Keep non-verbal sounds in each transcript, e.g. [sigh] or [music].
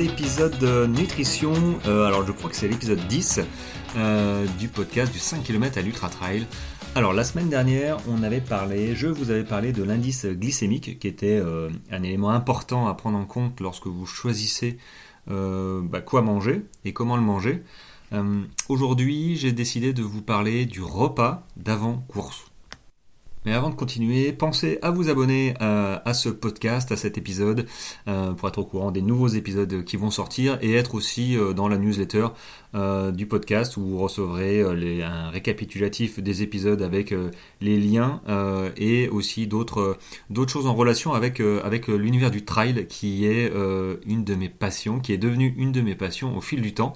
épisode de nutrition. Euh, alors je crois que c'est l'épisode 10 euh, du podcast du 5 km à l'Ultra Trail. Alors la semaine dernière, on avait parlé, je vous avais parlé de l'indice glycémique qui était euh, un élément important à prendre en compte lorsque vous choisissez bah, quoi manger et comment le manger. Aujourd'hui, j'ai décidé de vous parler du repas d'avant course. Mais avant de continuer, pensez à vous abonner euh, à, ce podcast, à cet épisode, euh, pour être au courant des nouveaux épisodes qui vont sortir et être aussi euh, dans la newsletter du podcast où vous recevrez un récapitulatif des épisodes avec les liens et aussi d'autres choses en relation avec avec l'univers du trail qui est une de mes passions, qui est devenue une de mes passions au fil du temps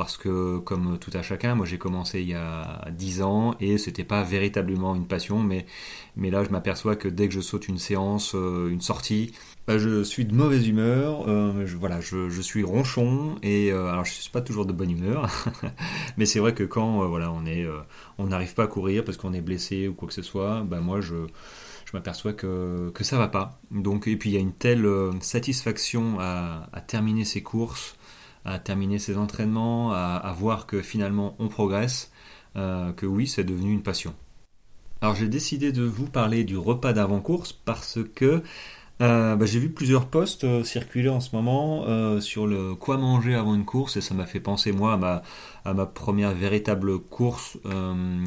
parce que comme tout à chacun, moi j'ai commencé il y a 10 ans et c'était pas véritablement une passion, mais, mais là je m'aperçois que dès que je saute une séance, euh, une sortie, bah, je suis de mauvaise humeur, euh, je, voilà, je, suis ronchon et euh, alors je suis pas toujours de bonne humeur, [laughs] mais c'est vrai que quand voilà on est, n'arrive pas à courir parce qu'on est blessé ou quoi que ce soit, bah moi je je m'aperçois que, que ça va pas. Donc, et puis il y a une telle satisfaction à, terminer ces courses, à terminer ses entraînements, à, voir que finalement on progresse, euh, que oui, c'est devenu une passion. Alors j'ai décidé de vous parler du repas d'avant-course parce que euh, bah, j'ai vu plusieurs posts euh, circuler en ce moment sur le quoi manger avant une course et ça m'a fait penser moi à ma, première véritable course,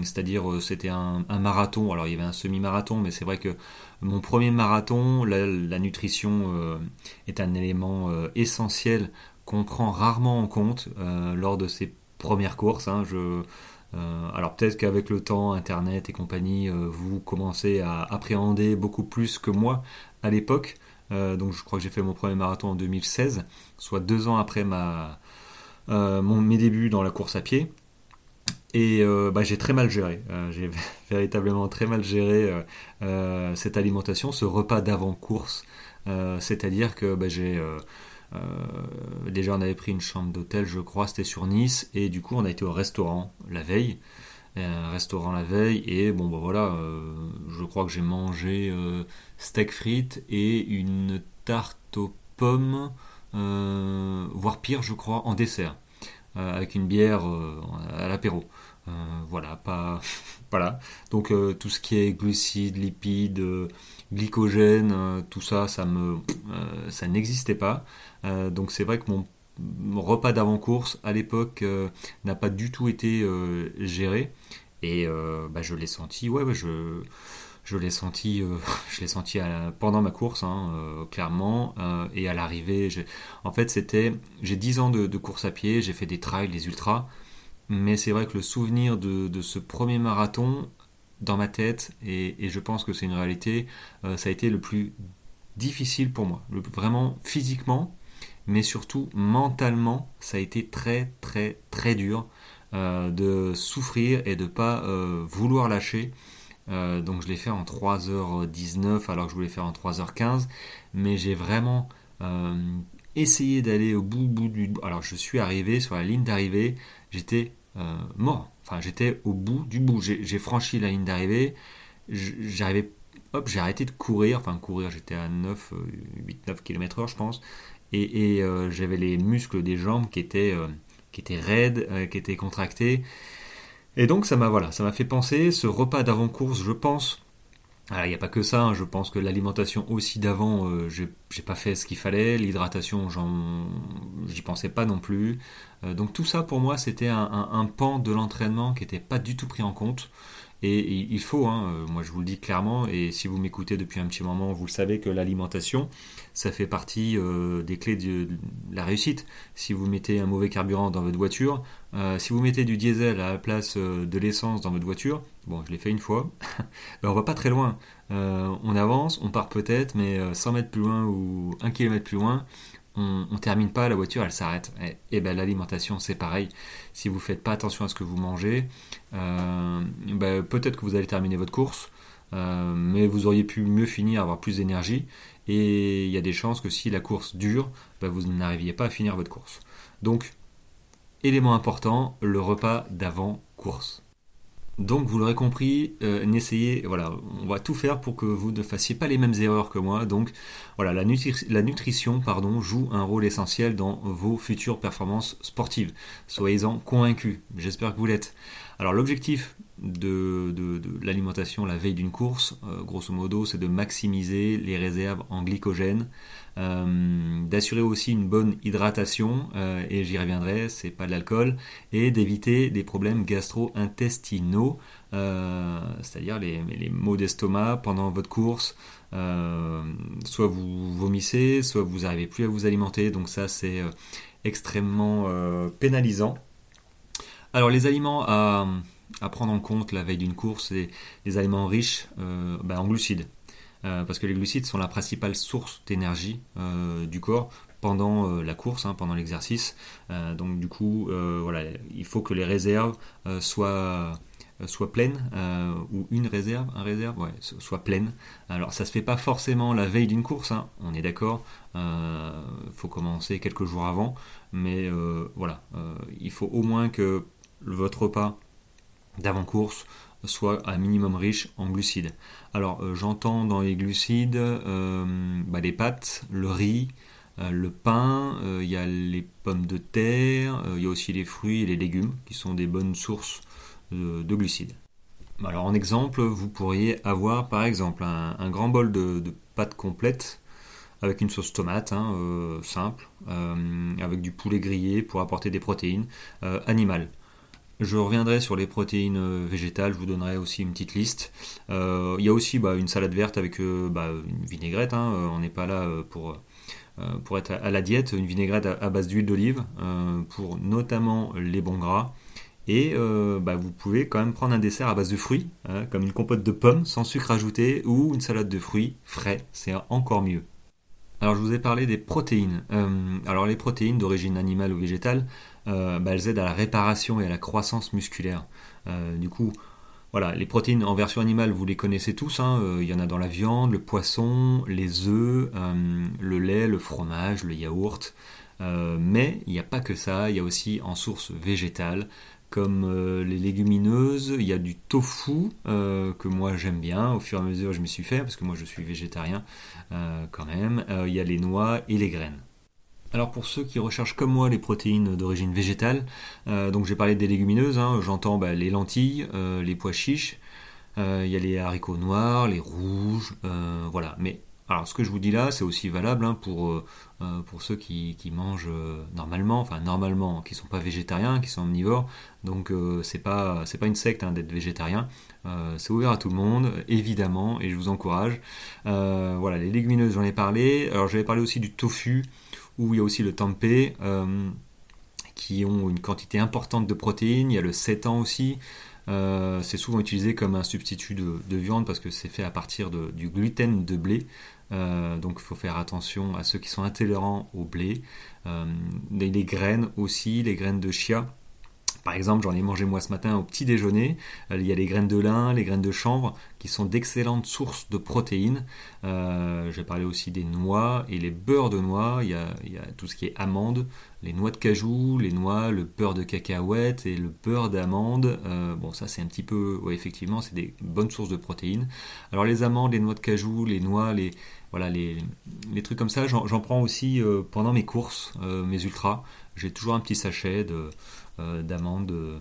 c'est-à-dire c'était un, marathon. Alors il y avait un semi-marathon, mais c'est vrai que mon premier marathon, la, la nutrition est un élément essentiel qu'on prend rarement en compte euh, lors de ces premières courses. Hein. euh, alors peut-être qu'avec le temps, Internet et compagnie, euh, vous commencez à appréhender beaucoup plus que moi à l'époque. donc je crois que j'ai fait mon premier marathon en 2016, soit deux ans après mes débuts dans la course à pied. Et bah, j'ai très mal géré. j'ai [laughs] véritablement très mal géré cette alimentation, ce repas d'avant-course. C'est-à-dire que bah, j'ai déjà, on avait pris une chambre d'hôtel, je crois, c'était sur Nice, et du coup, on a été au restaurant la veille. Un restaurant la veille, et bon, bah voilà, euh, je crois que j'ai mangé euh, steak frites et une tarte aux pommes, voire pire, je crois, en dessert, avec une bière à l'apéro. Voilà, pas. [laughs] voilà. Donc, tout ce qui est glucides, lipides glycogène, tout ça, ça me, ça n'existait pas. Euh, donc c'est vrai que mon, repas d'avant-course à l'époque euh, n'a pas du tout été euh, géré. Et bah, je l'ai senti, ouais, je, je l'ai senti, [laughs] je l'ai senti pendant ma course, hein, clairement, et à l'arrivée. En fait, c'était, j'ai 10 ans de, course à pied, j'ai fait des trails, des ultras, mais c'est vrai que le souvenir de, ce premier marathon dans ma tête, et, je pense que c'est une réalité, ça a été le plus difficile pour moi, vraiment physiquement mais surtout mentalement, ça a été très très très dur euh, de souffrir et de pas euh, vouloir lâcher. Euh, donc je l'ai fait en 3h19 alors que je voulais faire en 3h15, mais j'ai vraiment essayé d'aller au bout, bout du... Alors je suis arrivé sur la ligne d'arrivée, j'étais mort, enfin j'étais au bout du bout, j'ai franchi la ligne d'arrivée, j'arrivais hop, j'ai arrêté de courir, enfin courir, j'étais à 9, 8-9 km/h je pense, et, euh, j'avais les muscles des jambes qui étaient, euh, qui étaient raides, euh, qui étaient contractés. Et donc ça m'a voilà, ça m'a fait penser ce repas d'avant course, je pense. Il n'y a pas que ça, hein, je pense que l'alimentation aussi d'avant, j'ai pas fait ce qu'il fallait, l'hydratation, j'y pensais pas non plus. donc tout ça pour moi, c'était un, pan de l'entraînement qui n'était pas du tout pris en compte. Et il faut, hein, euh, moi je vous le dis clairement, et si vous m'écoutez depuis un petit moment, vous le savez que l'alimentation, ça fait partie euh, des clés de la réussite. Si vous mettez un mauvais carburant dans votre voiture, euh, si vous mettez du diesel à la place de l'essence dans votre voiture, bon, je l'ai fait une fois, [laughs] ben, on va pas très loin. on avance, on part peut-être, mais 100 mètres plus loin ou 1 km plus loin, on, ne termine pas, la voiture elle s'arrête. Et, ben l'alimentation c'est pareil. Si vous faites pas attention à ce que vous mangez, euh, ben, peut-être que vous allez terminer votre course, euh, mais vous auriez pu mieux finir, avoir plus d'énergie. Et il y a des chances que si la course dure, ben, vous n'arriviez pas à finir votre course. Donc, élément important, le repas d'avant course. Donc vous l'aurez compris, euh, n'essayez, voilà, on va tout faire pour que vous ne fassiez pas les mêmes erreurs que moi. Donc voilà, la, nutrition pardon, joue un rôle essentiel dans vos futures performances sportives. Soyez-en convaincus, j'espère que vous l'êtes. Alors l'objectif de, l'alimentation la veille d'une course, euh, grosso modo, c'est de maximiser les réserves en glycogène, euh, d'assurer aussi une bonne hydratation, euh, et j'y reviendrai, c'est pas de l'alcool, et d'éviter des problèmes gastro-intestinaux, c'est-à-dire les, les, maux d'estomac pendant votre course. soit vous vomissez, soit vous n'arrivez plus à vous alimenter, donc ça c'est extrêmement pénalisant. Alors les aliments à, prendre en compte la veille d'une course, c'est les aliments riches euh, ben, en glucides. Euh, parce que les glucides sont la principale source d'énergie euh, du corps pendant la course, hein, pendant l'exercice. donc du coup, il faut que les réserves soient pleines ou une réserve, un réserve, soit pleine. Alors ça se fait pas forcément la veille d'une course, hein, on est d'accord. Il faut commencer quelques jours avant, mais voilà, il faut au moins que votre repas d'avant-course soit un minimum riche en glucides. Alors euh, j'entends dans les glucides euh, bah, les pâtes, le riz, euh, le pain, il y a les pommes de terre, il y a aussi les fruits et les légumes qui sont des bonnes sources de, glucides. Alors en exemple, vous pourriez avoir par exemple un, grand bol de, pâtes complètes avec une sauce tomate hein, simple, avec du poulet grillé pour apporter des protéines animales. Je reviendrai sur les protéines euh, végétales, je vous donnerai aussi une petite liste. Euh, il y a aussi bah, une salade verte avec euh, bah, une vinaigrette, hein. on n'est pas là pour, être à la diète, une vinaigrette à, base d'huile d'olive pour notamment les bons gras. Et bah, vous pouvez quand même prendre un dessert à base de fruits, hein, comme une compote de pommes sans sucre ajouté ou une salade de fruits frais, c'est encore mieux. Alors je vous ai parlé des protéines. alors les protéines d'origine animale ou végétale, bah, elles aident à la réparation et à la croissance musculaire. Euh, du coup, voilà, les protéines en version animale, vous les connaissez tous. Hein. Euh, il y en a dans la viande, le poisson, les œufs, le lait, le fromage, le yaourt. mais il n'y a pas que ça, il y a aussi en source végétale, comme les légumineuses, il y a du tofu que moi j'aime bien, au fur et à mesure je me suis fait, parce que moi je suis végétarien quand même, il y a les noix et les graines. Alors pour ceux qui recherchent comme moi les protéines d'origine végétale, euh, donc j'ai parlé des légumineuses, hein, j'entends bah, les lentilles, euh, les pois chiches, euh, il y a les haricots noirs, les rouges, voilà. Mais alors ce que je vous dis là, c'est aussi valable hein, pour, ceux qui, mangent normalement, enfin normalement, qui sont pas végétariens, qui sont omnivores. Donc c'est pas pas une secte hein, d'être végétarien. c'est ouvert à tout le monde, évidemment, et je vous encourage. voilà, les légumineuses, j'en ai parlé. Alors j'avais parlé aussi du tofu où il y a aussi le tempeh, euh, qui ont une quantité importante de protéines. Il y a le sétan aussi. Euh, c'est souvent utilisé comme un substitut de, viande parce que c'est fait à partir du gluten de blé. Euh, donc il faut faire attention à ceux qui sont intolérants au blé. les, graines aussi, les graines de chia par exemple, j'en ai mangé moi ce matin au petit déjeuner. Euh, il y a les graines de lin, les graines de chanvre, qui sont d'excellentes sources de protéines. Euh, J'ai parlé aussi des noix et les beurres de noix. Il y, a, tout ce qui est amandes, les noix de cajou, les noix, le beurre de cacahuète et le beurre d'amande. Euh, bon, ça c'est un petit peu, ouais, effectivement, c'est des bonnes sources de protéines. Alors les amandes, les noix de cajou, les noix, les voilà, les, trucs comme ça, j'en prends aussi euh, pendant mes courses, mes ultras. J'ai toujours un petit sachet de d'amandes. Euh,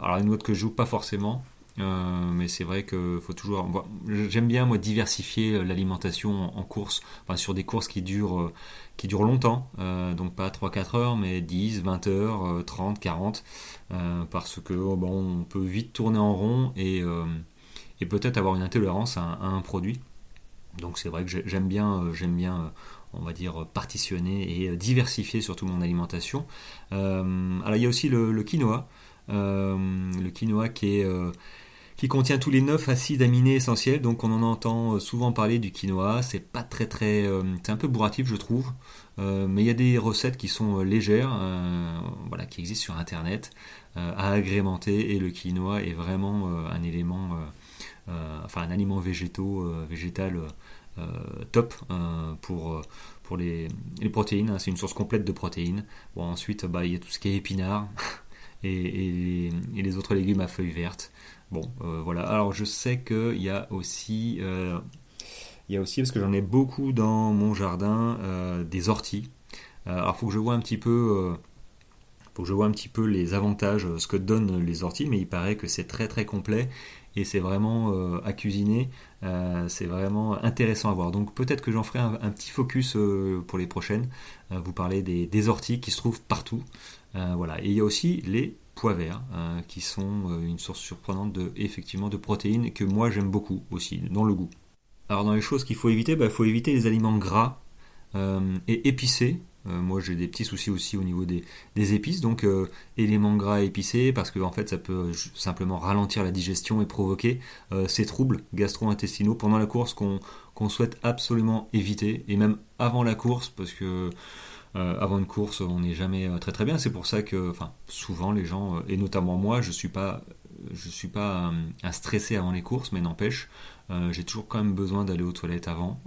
alors une autre que je joue pas forcément, euh, mais c'est vrai que faut toujours. J'aime bien moi diversifier l'alimentation en, course, enfin sur des courses qui durent qui durent longtemps, donc pas 3-4 heures, mais 10, 20 heures, 30, 40, parce que oh, bon, on peut vite tourner en rond et, et peut-être avoir une intolérance à, un produit. Donc c'est vrai que j'aime bien, j'aime bien on va dire, partitionner et diversifier surtout mon alimentation. Euh, alors il y a aussi le, quinoa, euh, le quinoa qui euh, qui contient tous les 9 acides aminés essentiels, donc on en entend souvent parler du quinoa, c'est pas très très, un peu bourratif je trouve, mais il y a des recettes qui sont légères, voilà, qui existent sur internet, à agrémenter, et le quinoa est vraiment un élément, enfin un aliment végétal euh, top euh, pour, euh, pour les, protéines. Hein. c'est une source complète de protéines. Bon, ensuite, bah, il y a tout ce qui est épinards. [laughs] et, les, autres légumes à feuilles vertes. Bon, voilà. Alors je sais qu'il y a aussi, il y a aussi parce que j'en ai beaucoup dans mon jardin des orties. alors faut que je vois un petit peu faut que je vois un petit peu les avantages, ce que donnent les orties, mais il paraît que c'est très très complet et c'est vraiment euh, à cuisiner, euh, c'est vraiment intéressant à voir. Donc peut-être que j'en ferai un, petit focus euh, pour les prochaines. vous parlez des, orties qui se trouvent partout. voilà. Et il y a aussi les pois verts qui sont une source surprenante de, effectivement, de protéines que moi j'aime beaucoup aussi dans le goût. Alors dans les choses qu'il faut éviter, il bah, faut éviter les aliments gras et épicés moi j'ai des petits soucis aussi au niveau des, épices, donc euh, éléments gras épicés, parce que en fait ça peut simplement ralentir la digestion et provoquer euh, ces troubles gastro-intestinaux pendant la course qu'on souhaite absolument éviter, et même avant la course, parce que avant une course on n'est jamais très très bien, c'est pour ça que enfin, souvent les gens, et notamment moi, je suis pas je suis pas un stressé avant les courses, mais n'empêche, j'ai toujours quand même besoin d'aller aux toilettes avant.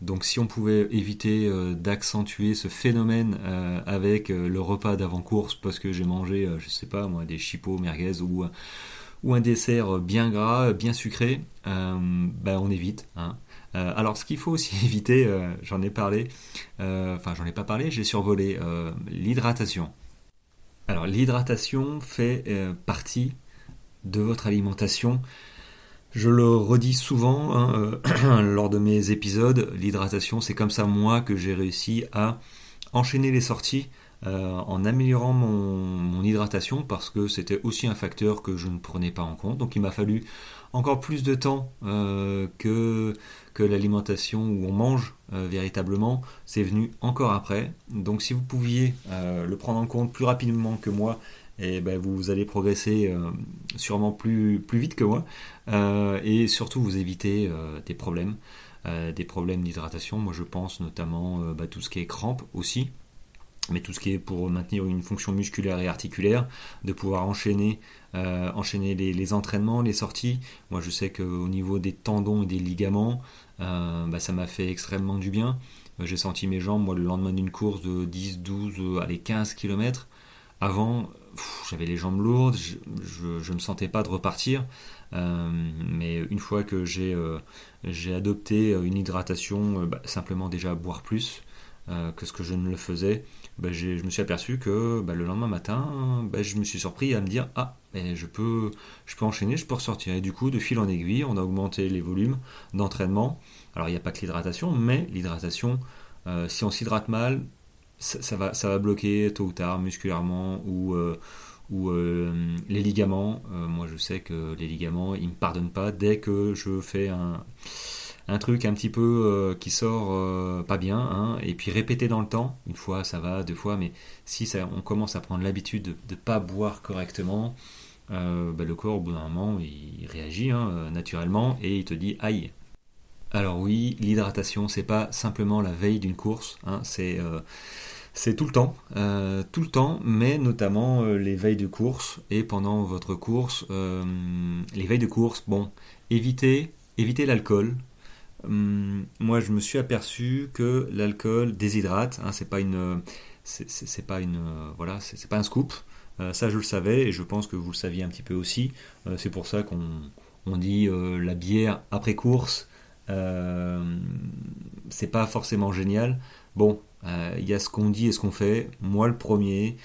Donc si on pouvait éviter euh, d'accentuer ce phénomène euh, avec euh, le repas d'avant-course parce que j'ai mangé, je sais pas moi, des chipots, merguez ou, ou un dessert bien gras, bien sucré, ben on évite. Hein. alors ce qu'il faut aussi [laughs] éviter, j'en ai parlé, enfin j'en ai pas parlé, j'ai survolé l'hydratation. Alors l'hydratation fait partie de votre alimentation je le redis souvent hein, euh, [clears throat] lors de mes épisodes, l'hydratation, c'est comme ça moi que j'ai réussi à enchaîner les sorties euh, en améliorant mon, hydratation parce que c'était aussi un facteur que je ne prenais pas en compte. Donc il m'a fallu encore plus de temps euh, que, l'alimentation où on mange véritablement. C'est venu encore après. Donc si vous pouviez le prendre en compte plus rapidement que moi et ben, vous allez progresser euh, sûrement plus, vite que moi euh, et surtout vous éviter euh, des problèmes, des problèmes d'hydratation. Moi je pense notamment bah, tout ce qui est crampes aussi, mais tout ce qui est pour maintenir une fonction musculaire et articulaire, de pouvoir enchaîner, enchaîner les, entraînements, les sorties. Moi je sais qu'au niveau des tendons et des ligaments, bah, ça m'a fait extrêmement du bien. J'ai senti mes jambes, moi le lendemain d'une course de 10, 12, allez 15 km, avant, j'avais les jambes lourdes, je ne me sentais pas de repartir. Euh, mais une fois que j'ai euh, adopté une hydratation, euh, bah, simplement déjà boire plus que ce que je ne le faisais, bah, je me suis aperçu que bah, le lendemain matin, je me suis surpris à me dire ah je peux je peux enchaîner, je peux ressortir. Et du coup, de fil en aiguille, on a augmenté les volumes d'entraînement. Alors il n'y a pas que l'hydratation, mais l'hydratation, si on s'hydrate mal, ça, va, ça va bloquer tôt ou tard musculairement ou, euh, ou euh, les ligaments. Euh, moi, je sais que les ligaments, ils me pardonnent pas dès que je fais un, un truc un petit peu qui sort pas bien. Hein, et puis répéter dans le temps, une fois ça va, deux fois, mais si ça, on commence à prendre l'habitude de ne pas boire correctement, bah, le corps, au bout d'un moment, il, réagit hein, naturellement et il te dit aïe. Alors oui, l'hydratation, c'est pas simplement la veille d'une course, hein, c'est tout le temps, euh, tout le temps, mais notamment euh, les veilles de course et pendant votre course. Euh, les veilles de course, bon, évitez, évitez l'alcool. Hum, moi, je me suis aperçu que l'alcool déshydrate. Hein, c'est pas une, c'est pas une, voilà, c'est pas un scoop. ça, je le savais et je pense que vous le saviez un petit peu aussi. c'est pour ça qu'on on dit la bière après course. c'est pas forcément génial. Bon, euh, il y a ce qu'on dit et ce qu'on fait. Moi, le premier,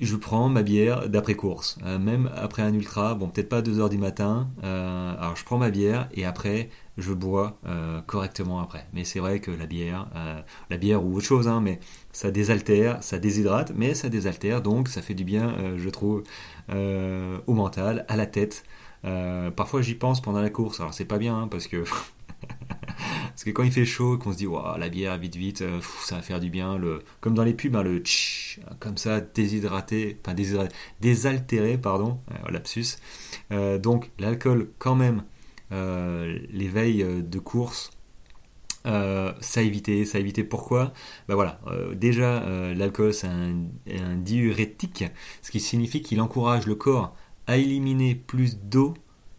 je prends ma bière d'après-course. Euh, même après un ultra, bon, peut-être pas à 2h du matin. Euh, alors, je prends ma bière et après, je bois correctement après. Mais c'est vrai que la bière, la bière ou autre chose, hein, mais ça désaltère, ça déshydrate, mais ça désaltère, donc ça fait du bien, je trouve, au mental, à la tête. parfois, j'y pense pendant la course. Alors, c'est pas bien, hein, parce que [laughs] Parce que quand il fait chaud, qu'on se dit, la bière, vite, vite, euh, ça va faire du bien. Le, comme dans les pubs, hein, le tch, comme ça, déshydraté, enfin déshydraté, désaltéré, pardon, euh, lapsus. Euh, donc l'alcool, quand même, les veilles de course, ça éviter, ça éviter pourquoi? Ben voilà, déjà l'alcool c'est un, diurétique, ce qui signifie qu'il encourage le corps à éliminer plus d'eau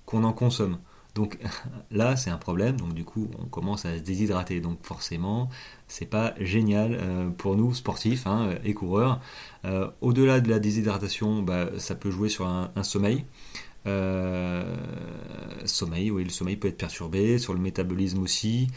qu'on en consomme. Donc [laughs] là, c'est un problème. Donc du coup, on commence à se déshydrater. Donc forcément, c'est pas génial euh, pour nous sportifs hein, et coureurs. Euh, au-delà de la déshydratation, bah, ça peut jouer sur un, sommeil. Euh, sommeil, oui, le sommeil peut être perturbé, sur le métabolisme aussi.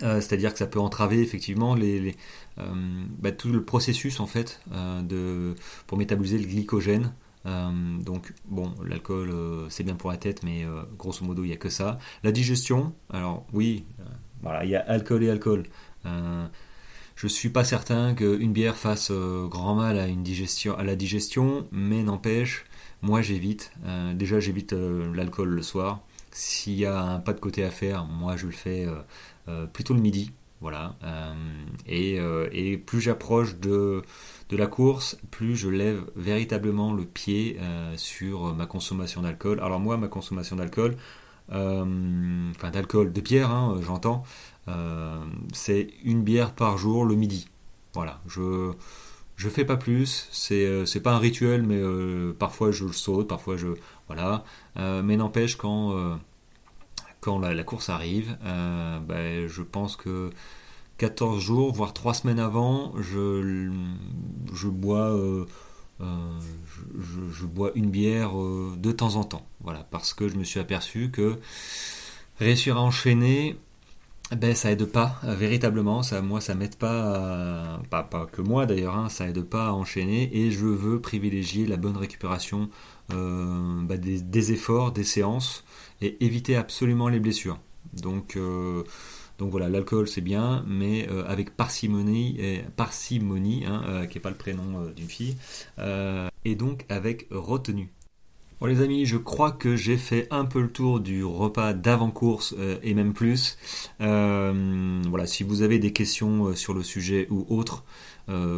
C'est-à-dire que ça peut entraver effectivement les, bah, tout le processus en fait de, pour métaboliser le glycogène. Euh, donc bon, l'alcool euh, c'est bien pour la tête, mais euh, grosso modo il n'y a que ça. La digestion, alors oui, voilà, il y a alcool et alcool. je suis pas certain qu'une bière fasse grand mal à, une digestion, à la digestion, mais n'empêche, moi j'évite. déjà j'évite l'alcool le soir. S'il y a un pas de côté à faire, moi je le fais plutôt le midi. Voilà. et, plus j'approche de la course, plus je lève véritablement le pied euh, sur ma consommation d'alcool. Alors moi, ma consommation d'alcool, euh, enfin d'alcool, de bière, hein, j'entends, euh, c'est une bière par jour le midi. Voilà, je je fais pas plus, c'est c'est pas un rituel, mais parfois je saute, parfois je voilà, mais n'empêche quand quand la, course arrive, ben, je pense que 14 jours, voire 3 semaines avant, je, je bois, euh, euh, je, bois une bière euh, de temps en temps. Voilà, parce que je me suis aperçu que réussir à enchaîner, ben, ça aide pas véritablement. Ça, moi, ça m'aide pas, pas, pas, que moi d'ailleurs, hein, ça aide pas à enchaîner. Et je veux privilégier la bonne récupération ben, des, des, efforts, des séances, et éviter absolument les blessures. Donc donc voilà, l'alcool c'est bien, mais euh, avec parcimonie, parcimonie hein, euh, qui n'est pas le prénom euh, d'une fille, et donc avec retenue. Bon les amis, je crois que j'ai fait un peu le tour du repas d'avant-course et même plus. voilà, si vous avez des questions sur le sujet ou autre,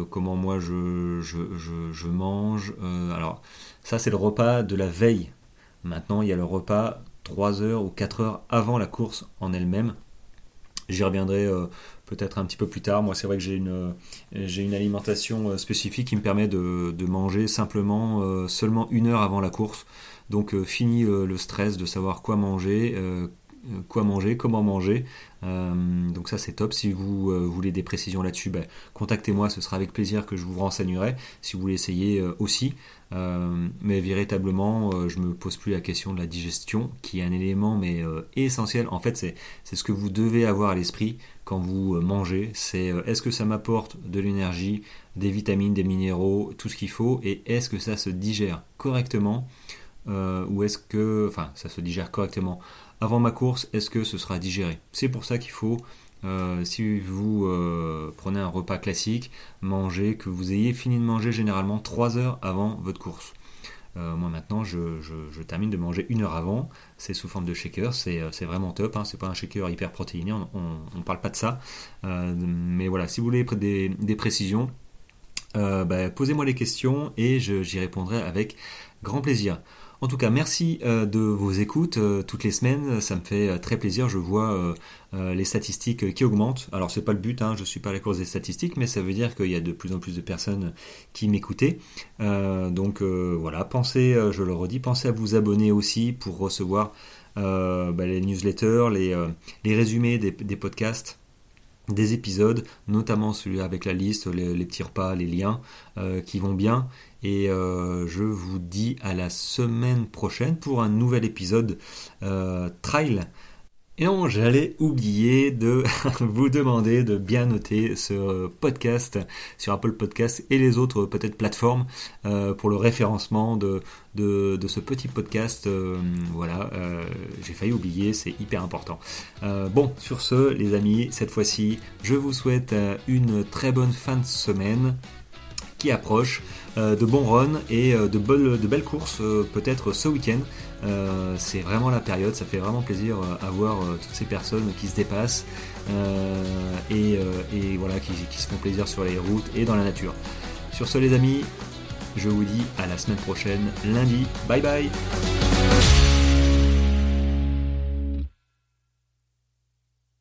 comment moi je, je mange, alors ça c'est le repas de la veille. Maintenant il y a le repas 3 heures ou 4 heures avant la course en elle-même. J'y reviendrai euh, peut-être un petit peu plus tard. Moi, c'est vrai que j'ai une, euh, alimentation euh, spécifique qui me permet de, manger simplement seulement une heure avant la course. Donc, fini le stress de savoir quoi manger, quoi manger, comment manger. donc ça c'est top. Si vous voulez des précisions là-dessus, ben, contactez-moi, ce sera avec plaisir que je vous renseignerai. Si vous voulez essayer aussi. Euh, mais véritablement, euh, je me pose plus la question de la digestion, qui est un élément mais euh, essentiel. En fait, c'est ce que vous devez avoir à l'esprit quand vous mangez. C'est est-ce que ça m'apporte de l'énergie, des vitamines, des minéraux, tout ce qu'il faut, et est-ce que ça se digère correctement, ou est-ce que, enfin, ça se digère correctement avant ma course, est-ce que ce sera digéré? C'est pour ça qu'il faut euh, si vous euh, prenez un repas classique, mangez, que vous ayez fini de manger généralement 3 heures avant votre course. Euh, moi maintenant, je, termine de manger une heure avant. C'est sous forme de shaker, c'est vraiment top. Hein. C'est pas un shaker hyper protéiné, on ne parle pas de ça. mais voilà, si vous voulez des, précisions, bah, posez-moi les questions et j'y répondrai avec grand plaisir. En tout cas, merci euh, de vos écoutes euh, toutes les semaines. Ça me fait euh, très plaisir. Je vois les statistiques qui augmentent. Alors, c'est pas le but. Hein, je suis pas à la course des statistiques, mais ça veut dire qu'il y a de plus en plus de personnes qui m'écoutaient. donc voilà, pensez, je le redis, pensez à vous abonner aussi pour recevoir bah, les newsletters, les, résumés des, podcasts des épisodes, notamment celui avec la liste, les, les petits repas, les liens qui vont bien. Et euh, je vous dis à la semaine prochaine pour un nouvel épisode euh, Trail. Et non, j'allais oublier de [laughs] vous demander de bien noter ce podcast sur Apple Podcast et les autres peut-être plateformes euh, pour le référencement de, de, ce petit podcast. voilà, j'ai failli oublier, c'est hyper important. bon, sur ce, les amis, cette fois-ci, je vous souhaite une très bonne fin de semaine approche. Euh, de bons runs et euh, de, de belles courses euh, peut-être ce week-end. c'est vraiment la période, ça fait vraiment plaisir à voir toutes ces personnes qui se dépassent et, voilà, qui, qui se font plaisir sur les routes et dans la nature. Sur ce les amis, je vous dis à la semaine prochaine, lundi. Bye bye